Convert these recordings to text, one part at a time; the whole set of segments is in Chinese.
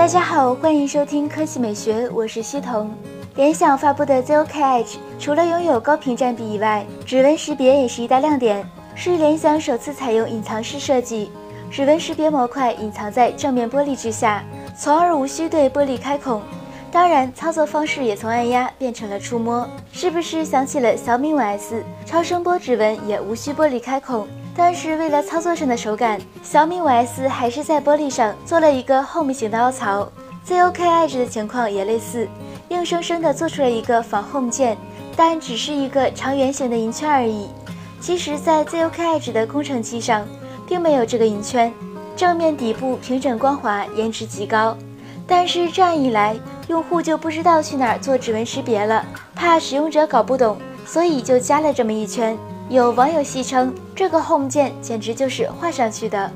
大家好，欢迎收听科技美学，我是西彤。联想发布的 ZOK Edge 除了拥有高屏占比以外，指纹识别也是一大亮点，是联想首次采用隐藏式设计，指纹识别模块隐藏在正面玻璃之下，从而无需对玻璃开孔。当然，操作方式也从按压变成了触摸，是不是想起了小米五 S 超声波指纹也无需玻璃开孔？但是为了操作上的手感，小米五 S 还是在玻璃上做了一个 Home 型的凹槽。ZOK Edge 的情况也类似，硬生生的做出了一个仿 Home 键，但只是一个长圆形的银圈而已。其实，在 ZOK Edge 的工程机上，并没有这个银圈，正面底部平整光滑，颜值极高。但是这样一来，用户就不知道去哪儿做指纹识别了，怕使用者搞不懂，所以就加了这么一圈。有网友戏称，这个 Home 键简直就是画上去的。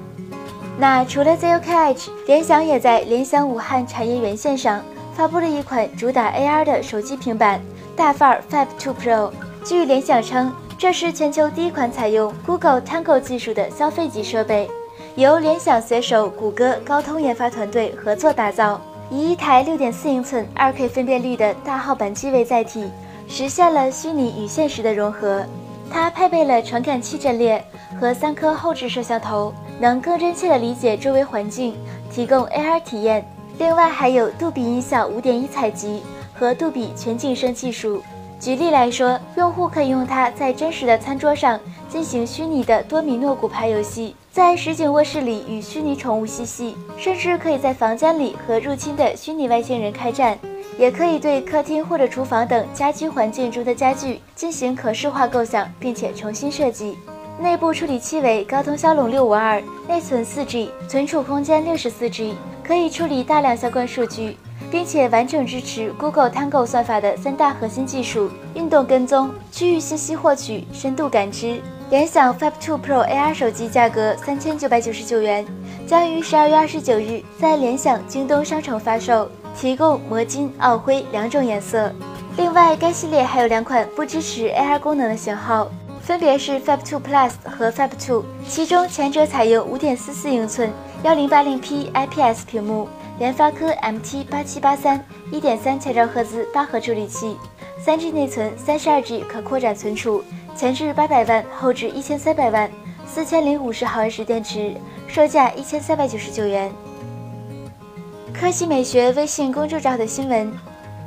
那除了 ZOKH 联想也在联想武汉产业园线上发布了一款主打 AR 的手机平板大范儿 Fab 2 Pro。据联想称，这是全球第一款采用 Google Tango 技术的消费级设备。由联想携手谷歌、高通研发团队合作打造，以一台6.4英寸 2K 分辨率的大号板机为载体，实现了虚拟与现实的融合。它配备了传感器阵列和三颗后置摄像头，能更真切地理解周围环境，提供 AR 体验。另外还有杜比音效5.1采集和杜比全景声技术。举例来说，用户可以用它在真实的餐桌上进行虚拟的多米诺骨牌游戏。在实景卧室里与虚拟宠物嬉戏，甚至可以在房间里和入侵的虚拟外星人开战，也可以对客厅或者厨房等家居环境中的家具进行可视化构想，并且重新设计。内部处理器为高通骁龙六五二，内存四 G，存储空间六十四 G，可以处理大量相关数据，并且完整支持 Google Tango 算法的三大核心技术：运动跟踪、区域信息获取、深度感知。联想 Fab 2 Pro AR 手机价格三千九百九十九元，将于十二月二十九日在联想京东商城发售，提供魔金、奥灰两种颜色。另外，该系列还有两款不支持 AR 功能的型号，分别是 Fab 2 Plus 和 Fab 2，其中前者采用五点四四英寸幺零八零 P IPS 屏幕，联发科 MT 八七八三一点三千兆赫兹八核处理器，三 G 内存，三十二 G 可扩展存储。前置八百万，后置一千三百万，四千零五十毫安时电池，售价一千三百九十九元。科技美学微信公众号的新闻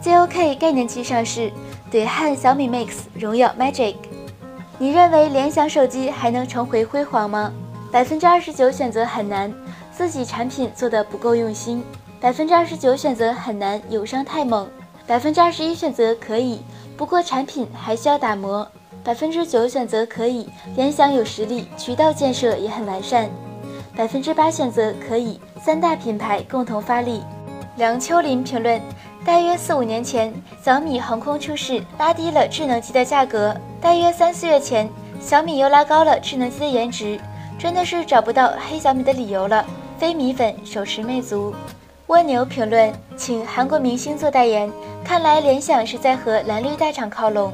：ZOK 概念机上市，怼汉小米 Mix 荣耀 Magic。你认为联想手机还能重回辉煌吗？百分之二十九选择很难，自己产品做的不够用心。百分之二十九选择很难，友商太猛。百分之二十一选择可以，不过产品还需要打磨。百分之九选择可以，联想有实力，渠道建设也很完善。百分之八选择可以，三大品牌共同发力。梁秋林评论：大约四五年前，小米横空出世，拉低了智能机的价格；大约三四月前，小米又拉高了智能机的颜值，真的是找不到黑小米的理由了。非米粉手持魅族。蜗牛评论：请韩国明星做代言，看来联想是在和蓝绿大厂靠拢。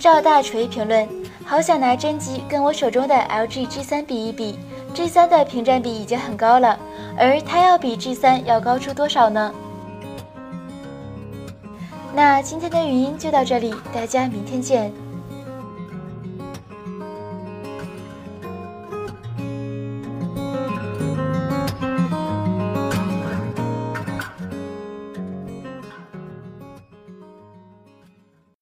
赵大锤评论：好想拿真机跟我手中的 LG G3 比一比 G 三的屏占比已经很高了，而它要比 G 三要高出多少呢？那今天的语音就到这里，大家明天见。